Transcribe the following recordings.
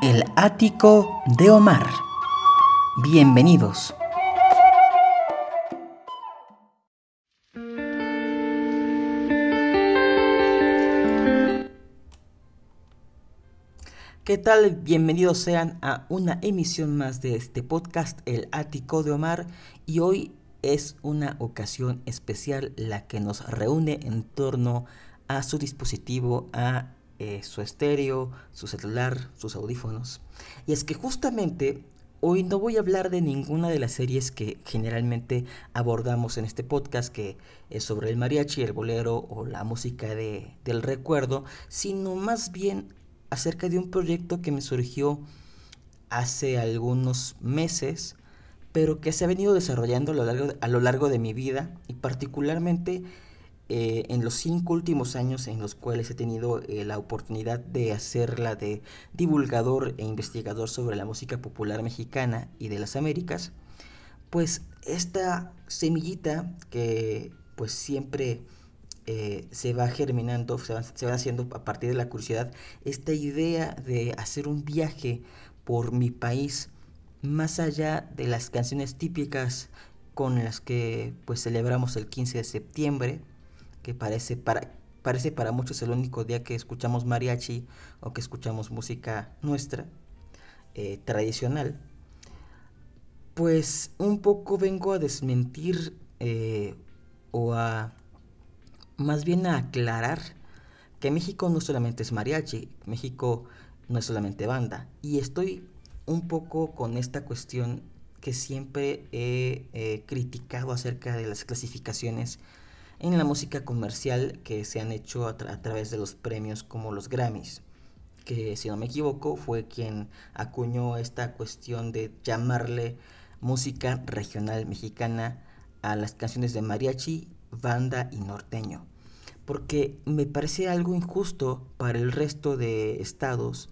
El ático de Omar. Bienvenidos. ¿Qué tal? Bienvenidos sean a una emisión más de este podcast, El Ático de Omar. Y hoy es una ocasión especial la que nos reúne en torno a su dispositivo, a eh, su estéreo, su celular, sus audífonos. Y es que justamente hoy no voy a hablar de ninguna de las series que generalmente abordamos en este podcast, que es sobre el mariachi, el bolero o la música de, del recuerdo, sino más bien acerca de un proyecto que me surgió hace algunos meses pero que se ha venido desarrollando a lo largo, a lo largo de mi vida y particularmente eh, en los cinco últimos años en los cuales he tenido eh, la oportunidad de hacerla de divulgador e investigador sobre la música popular mexicana y de las Américas, pues esta semillita que pues siempre eh, se va germinando, se va, se va haciendo a partir de la curiosidad, esta idea de hacer un viaje por mi país, más allá de las canciones típicas con las que pues celebramos el 15 de septiembre, que parece para, parece para muchos el único día que escuchamos mariachi o que escuchamos música nuestra, eh, tradicional, pues un poco vengo a desmentir eh, o a más bien a aclarar que México no solamente es mariachi, México no es solamente banda, y estoy un poco con esta cuestión que siempre he criticado acerca de las clasificaciones en la música comercial que se han hecho a, través de los premios como los Grammys, que si no me equivoco fue quien acuñó esta cuestión de llamarle música regional mexicana a las canciones de mariachi, banda y norteño, porque me parece algo injusto para el resto de estados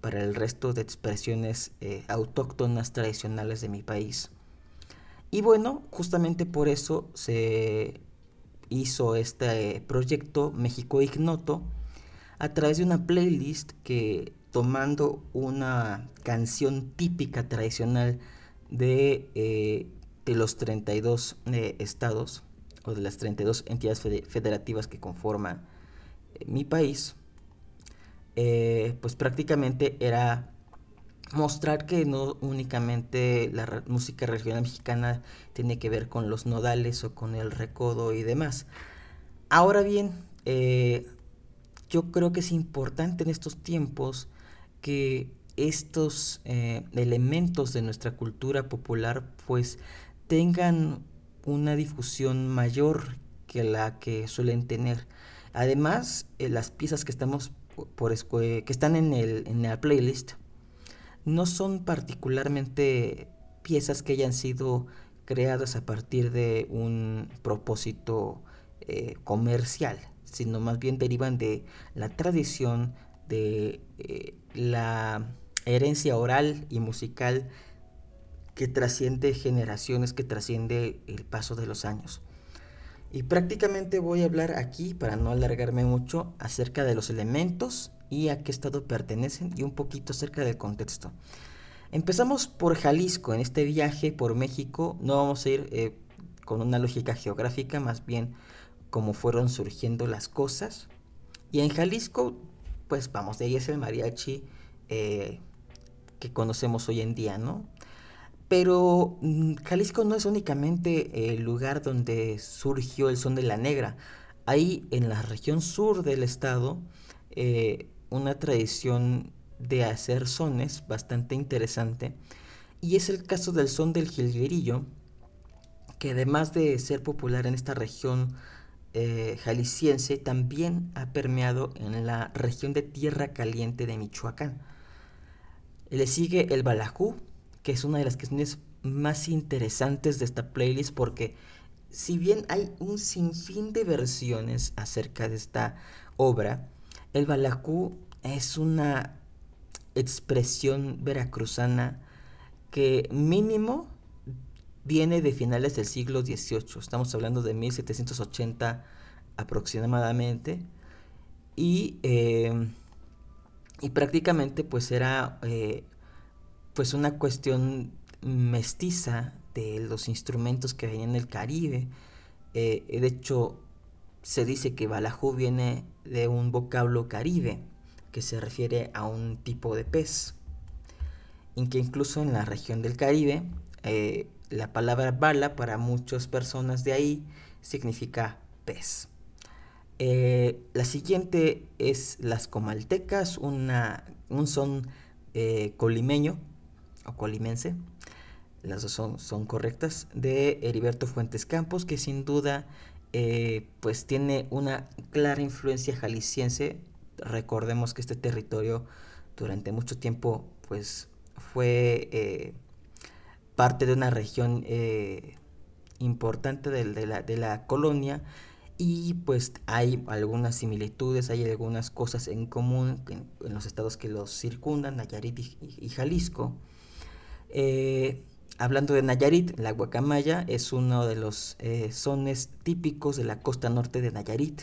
para el resto de expresiones eh, autóctonas tradicionales de mi país. Y bueno, justamente por eso se hizo este proyecto México Ignoto a través de una playlist que tomando una canción típica tradicional de, eh, de los 32 eh, estados o de las 32 entidades federativas que conforman mi país, eh, pues prácticamente era mostrar que no únicamente la música regional mexicana tiene que ver con los nodales o con el recodo y demás. Ahora bien, eh, yo creo que es importante en estos tiempos que estos eh, elementos de nuestra cultura popular pues tengan una difusión mayor que la que suelen tener. Además, las piezas que estamos por, que están en, el, en la playlist no son particularmente piezas que hayan sido creadas a partir de un propósito eh, comercial, sino más bien derivan de la tradición, de eh, la herencia oral y musical que trasciende generaciones, que trasciende el paso de los años. Y prácticamente voy a hablar aquí, para no alargarme mucho, acerca de los elementos y a qué estado pertenecen y un poquito acerca del contexto. Empezamos por Jalisco, en este viaje por México no vamos a ir eh, con una lógica geográfica, más bien cómo fueron surgiendo las cosas. Y en Jalisco, pues vamos, de ahí es el mariachi eh, que conocemos hoy en día, ¿no? Pero mm, Jalisco no es únicamente el lugar donde surgió el son de la negra. Hay en la región sur del estado eh, una tradición de hacer sones bastante interesante. Y es el caso del son del jilguerillo, que además de ser popular en esta región eh, jalisciense, también ha permeado en la región de Tierra Caliente de Michoacán. Le sigue el balajú, que es una de las canciones más interesantes de esta playlist porque si bien hay un sinfín de versiones acerca de esta obra, el balacú es una expresión veracruzana que mínimo viene de finales del siglo XVIII, estamos hablando de 1780 aproximadamente, y eh, y prácticamente pues era eh, pues una cuestión mestiza de los instrumentos que venían del Caribe. Eh, de hecho, se dice que Balajú viene de un vocablo caribe, que se refiere a un tipo de pez. Y que incluso en la región del Caribe, eh, la palabra bala para muchas personas de ahí significa pez. Eh, la siguiente es las comaltecas, una, un son colimeño o colimense las dos son, son correctas, de Heriberto Fuentes Campos, que sin duda eh, pues tiene una clara influencia jalisciense. Recordemos que este territorio durante mucho tiempo pues fue eh, parte de una región eh, importante de, la, de, la, colonia y pues hay algunas similitudes, hay algunas cosas en común en, los estados que los circundan, Nayarit y, y Jalisco. Hablando de Nayarit, la guacamaya es uno de los eh, sones típicos de la costa norte de Nayarit.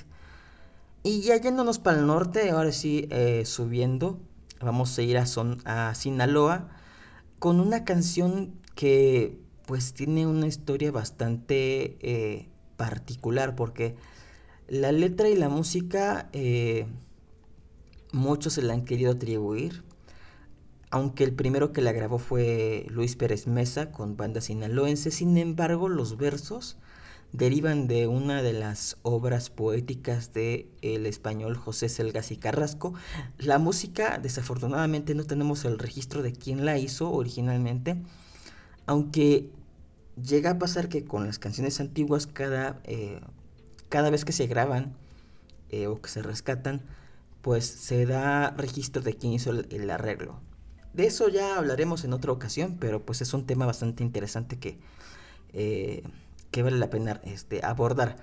Y ya yéndonos para el norte, ahora sí eh, subiendo, vamos a ir a, son, a Sinaloa con una canción que pues tiene una historia bastante eh, particular porque la letra y la música muchos se la han querido atribuir aunque el primero que la grabó fue Luis Pérez Mesa con banda sinaloense, sin embargo los versos derivan de una de las obras poéticas de el español José Selgas y Carrasco. La música, desafortunadamente, no tenemos el registro de quién la hizo originalmente, aunque llega a pasar que con las canciones antiguas cada, eh, cada vez que se graban eh, o que se rescatan, pues se da registro de quién hizo el arreglo. De eso ya hablaremos en otra ocasión, pero pues es un tema bastante interesante que, eh, que vale la pena este, abordar.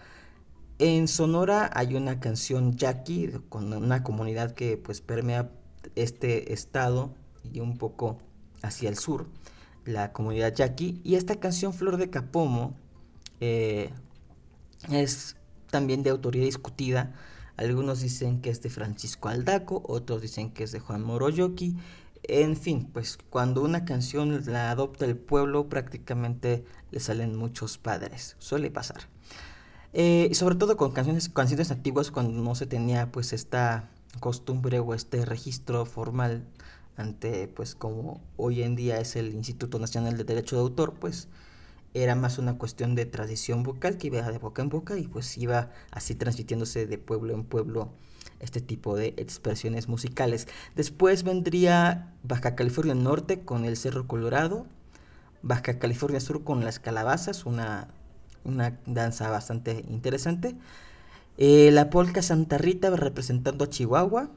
En Sonora hay una canción Jackie con una comunidad que pues permea este estado y un poco hacia el sur, la comunidad Jackie. Y esta canción Flor de Capomo eh, es también de autoría discutida. Algunos dicen que es de Francisco Aldaco, otros dicen que es de Juan Moroyoki en fin, pues cuando una canción la adopta el pueblo prácticamente le salen muchos padres, suele pasar. Eh, sobre todo con canciones, canciones antiguas cuando no se tenía pues esta costumbre o este registro formal ante pues como hoy en día es el Instituto Nacional de Derecho de Autor, pues era más una cuestión de tradición vocal que iba de boca en boca y pues iba así transmitiéndose de pueblo en pueblo este tipo de expresiones musicales. Después vendría Baja California Norte con el Cerro Colorado, Baja California Sur con las calabazas, una, una danza bastante interesante. Eh, la polca Santa Rita representando a Chihuahua,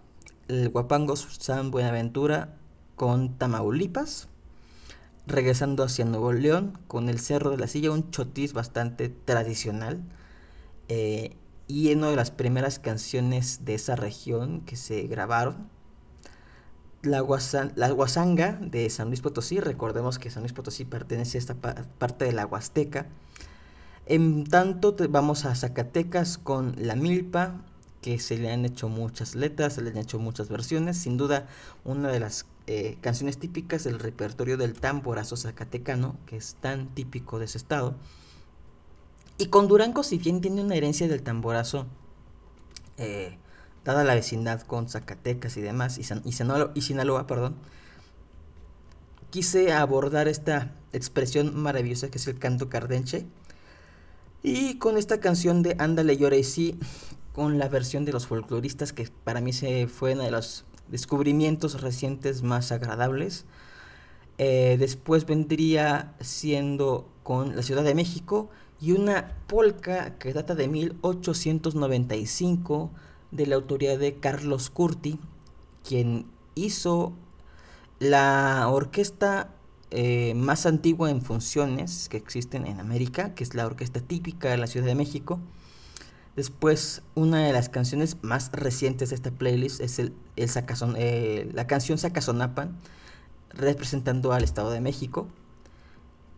el guapango San Buenaventura con Tamaulipas, regresando hacia Nuevo León con el Cerro de la Silla, un chotis bastante tradicional. Eh, y una de las primeras canciones de esa región que se grabaron. La, la Guasanga de San Luis Potosí, recordemos que San Luis Potosí pertenece a esta parte de la Huasteca. En tanto vamos a Zacatecas con La Milpa, que se le han hecho muchas letras, se le han hecho muchas versiones. Sin duda, una de las eh, canciones típicas del repertorio del tamborazo zacatecano, que es tan típico de ese estado. Y con Durango, si bien tiene una herencia del tamborazo, eh, dada la vecindad con Zacatecas y demás, y, y, Sinaloa, perdón, quise abordar esta expresión maravillosa que es el canto cardenche. Y con esta canción de Ándale, llora y sí, con la versión de los folcloristas, que para mí se fue uno de los descubrimientos recientes más agradables. Eh, después vendría siendo con la Ciudad de México y una polca que data de 1895 de la autoría de Carlos Curti, quien hizo la orquesta eh, más antigua en funciones que existen en América, que es la orquesta típica de la Ciudad de México. Después, una de las canciones más recientes de esta playlist es el, el eh, la canción Sacazonapan, representando al Estado de México.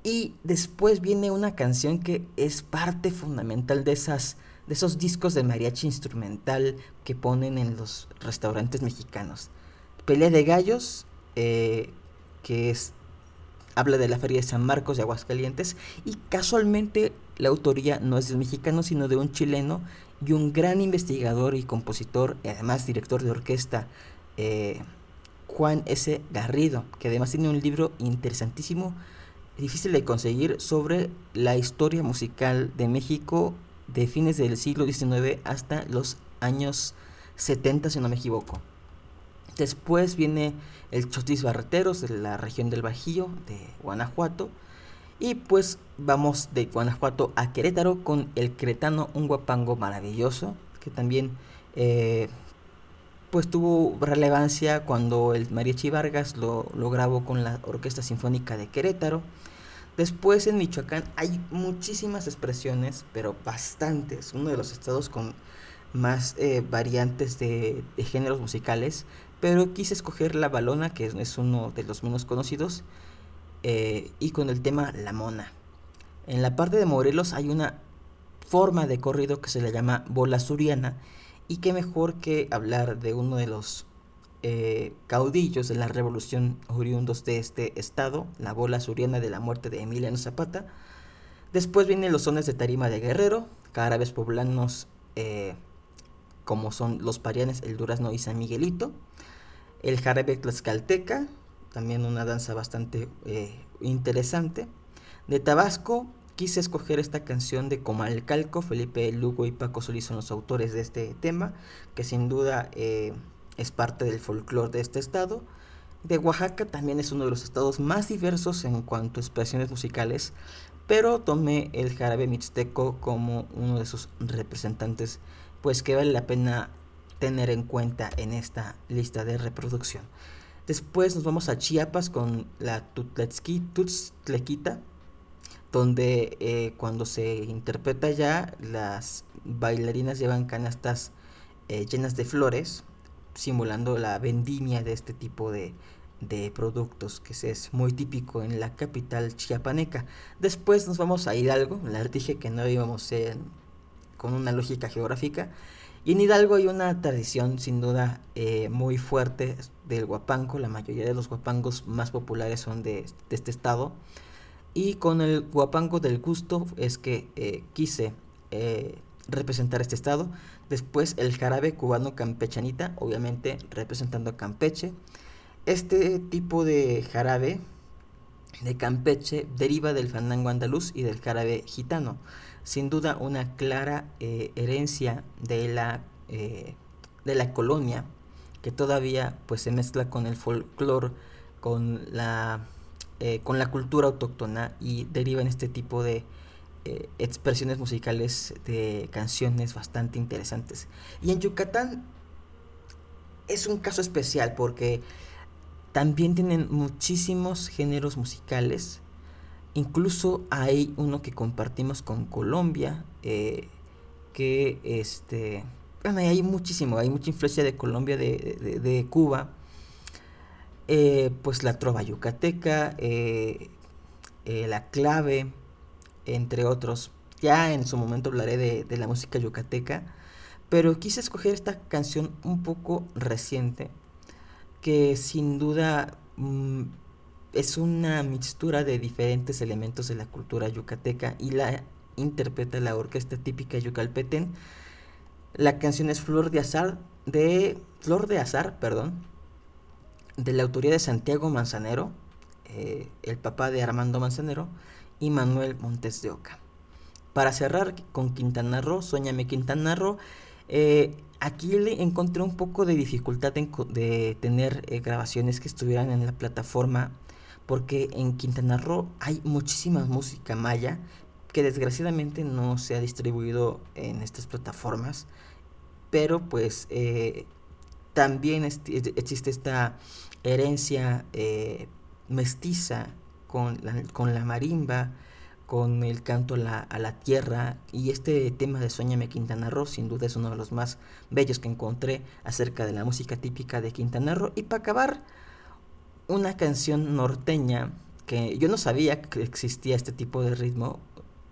Y después viene una canción que es parte fundamental de esas de esos discos de mariachi instrumental que ponen en los restaurantes mexicanos. Pelea de Gallos, eh, que es habla de la Feria de San Marcos de Aguascalientes y casualmente la autoría no es de un mexicano sino de un chileno y un gran investigador y compositor y además director de orquesta eh, Juan S. Garrido que además tiene un libro interesantísimo difícil de conseguir sobre la historia musical de México de fines del siglo XIX hasta los años 70 si no me equivoco. Después viene el Chotis Barreteros de la región del Bajío de Guanajuato. Y pues vamos de Guanajuato a Querétaro con el cretano Un Guapango maravilloso, que también eh, pues tuvo relevancia cuando el Mariachi Vargas lo, grabó con la Orquesta Sinfónica de Querétaro. Después en Michoacán hay muchísimas expresiones, pero bastantes. Uno de los estados con más eh, variantes de, géneros musicales, pero quise escoger la balona, que es, uno de los menos conocidos, eh, y con el tema La Mona. En la parte de Morelos hay una forma de corrido que se le llama bola suriana, y qué mejor que hablar de uno de los eh, caudillos de la revolución oriundos de este estado, la bola suriana de la muerte de Emiliano Zapata. Después vienen los sones de tarima de Guerrero, árabes poblanos como son los parianes, el durazno y San Miguelito. El jarabe tlaxcalteca, también una danza bastante eh, interesante. De Tabasco quise escoger esta canción de Comalcalco, Felipe Lugo y Paco Solís son los autores de este tema, que sin duda eh, es parte del folclore de este estado. De Oaxaca también es uno de los estados más diversos en cuanto a expresiones musicales, pero tomé el jarabe mixteco como uno de sus representantes pues que vale la pena tener en cuenta en esta lista de reproducción. Después nos vamos a Chiapas con la Tutztlequita, donde eh, cuando se interpreta ya las bailarinas llevan canastas eh, llenas de flores, simulando la vendimia de este tipo de, de productos, que es muy típico en la capital chiapaneca. Después nos vamos a Hidalgo, les dije que no íbamos en con una lógica geográfica. Y en Hidalgo hay una tradición sin duda eh, muy fuerte del guapango, la mayoría de los guapangos más populares son de, este estado. Y con el guapango del gusto es que eh, quise eh, representar este estado. Después el jarabe cubano campechanita, obviamente representando a Campeche. Este tipo de jarabe de Campeche deriva del fandango andaluz y del jarabe gitano sin duda una clara eh, herencia de la, de la colonia que todavía pues se mezcla con el folclore, con la, eh, con la cultura autóctona y deriva en este tipo de expresiones musicales de canciones bastante interesantes. Y en Yucatán es un caso especial porque también tienen muchísimos géneros musicales Incluso hay uno que compartimos con Colombia, eh, que este, bueno, hay muchísimo, hay mucha influencia de Colombia, de, Cuba, eh, pues la trova yucateca, eh, la clave, entre otros. Ya en su momento hablaré de, la música yucateca, pero quise escoger esta canción un poco reciente, que sin duda... Mm, es una mixtura de diferentes elementos de la cultura yucateca y la interpreta la orquesta típica yucalpetén. La canción es Flor de Azar de Flor de Azar, perdón, de la autoría de Santiago Manzanero, eh, el papá de Armando Manzanero y Manuel Montes de Oca. Para cerrar con Quintana Roo, Sueñame Quintana Roo, eh, aquí le encontré un poco de dificultad de tener eh, grabaciones que estuvieran en la plataforma porque en Quintana Roo hay muchísima música maya que desgraciadamente no se ha distribuido en estas plataformas, pero pues también existe esta herencia eh, mestiza con la, con la marimba, con el canto a la, tierra. Y este tema de Sueñame Quintana Roo sin duda es uno de los más bellos que encontré acerca de la música típica de Quintana Roo. Y para acabar una canción norteña que yo no sabía que existía este tipo de ritmo.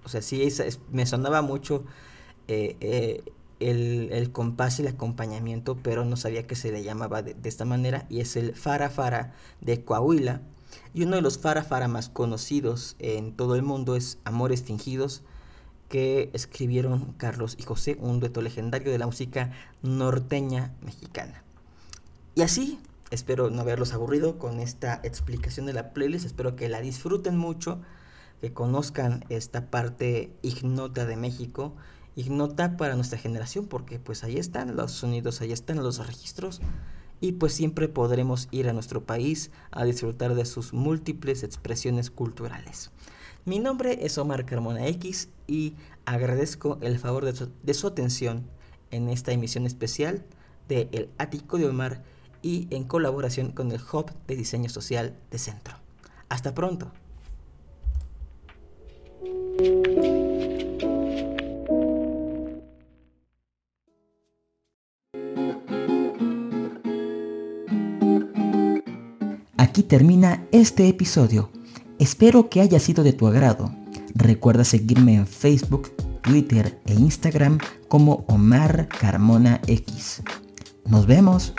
O sea, sí, me sonaba mucho eh, eh, el, compás y el acompañamiento, pero no sabía que se le llamaba de, esta manera, y es el Fara Fara de Coahuila. Y uno de los Fara Fara más conocidos en todo el mundo es Amores Fingidos, que escribieron Carlos y José, un dueto legendario de la música norteña mexicana. Y así, espero no haberlos aburrido con esta explicación de la playlist, espero que la disfruten mucho, que conozcan esta parte ignota de México ignota para nuestra generación porque pues ahí están los sonidos, ahí están los registros y pues siempre podremos ir a nuestro país a disfrutar de sus múltiples expresiones culturales. Mi nombre es Omar Carmona X y agradezco el favor de su, atención en esta emisión especial de El Ático de Omar y en colaboración con el Hub de Diseño Social de Centro. Hasta pronto. Aquí termina este episodio. Espero que haya sido de tu agrado. Recuerda seguirme en Facebook, Twitter e Instagram como Omar Carmona X. Nos vemos.